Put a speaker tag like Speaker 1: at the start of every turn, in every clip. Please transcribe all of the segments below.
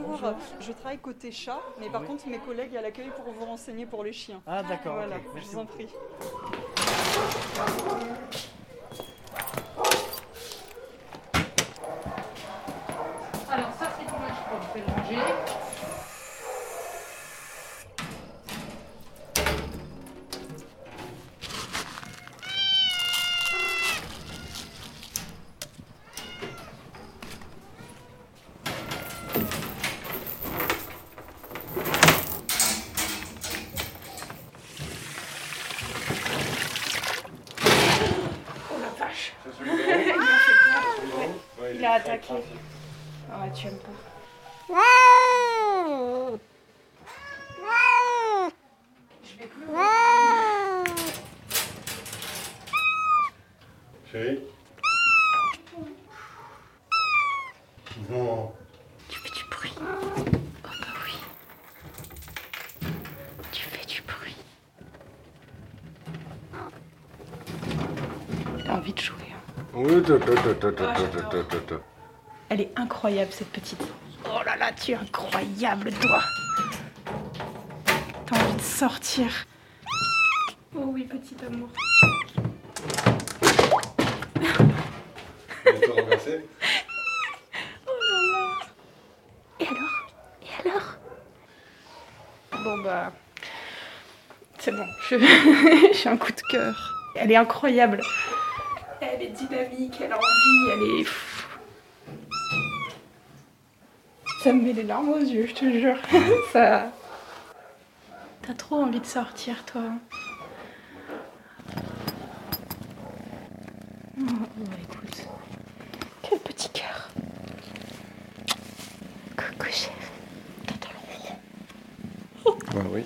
Speaker 1: bonjour. Je travaille côté chat, mais par contre mes collègues à l'accueil pour vous renseigner pour les chiens.
Speaker 2: Ah d'accord,
Speaker 1: Voilà, je vous en prie.
Speaker 3: Alors ça c'est du linge propre, je vais le ranger. Oh vache Il a attaqué. Ah tu aimes pas. Je vais pleurer.
Speaker 4: Chérie
Speaker 3: Elle est incroyable cette petite. Oh là là, tu es incroyable toi. T'as envie de sortir. Oh oui, petit amour.
Speaker 4: Tu peux renverser
Speaker 3: Oh là là. Et alors? Et alors? Bon bah. C'est bon, je- j'ai un coup de cœur. Elle est incroyable. Elle est dynamique, elle a envie, elle est. Ça me met les larmes aux yeux, je te jure. Ça. T'as trop envie de sortir, toi. Oh, bah, écoute. Quel petit cœur. Coucou chérie. T'entends le ronron
Speaker 4: Bah oui.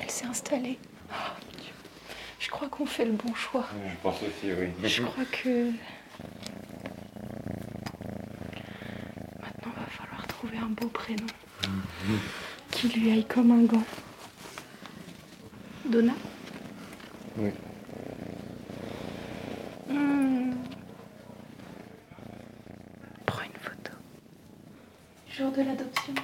Speaker 3: Elle s'est installée. Oh, mon Dieu. Je crois qu'on fait le bon choix.
Speaker 4: Je pense aussi, oui.
Speaker 3: Je crois que. Maintenant, va falloir trouver un beau prénom. Qui lui aille comme un gant. Donna?
Speaker 4: Oui.
Speaker 3: Hmm. Prends une photo. Jour de l'adoption.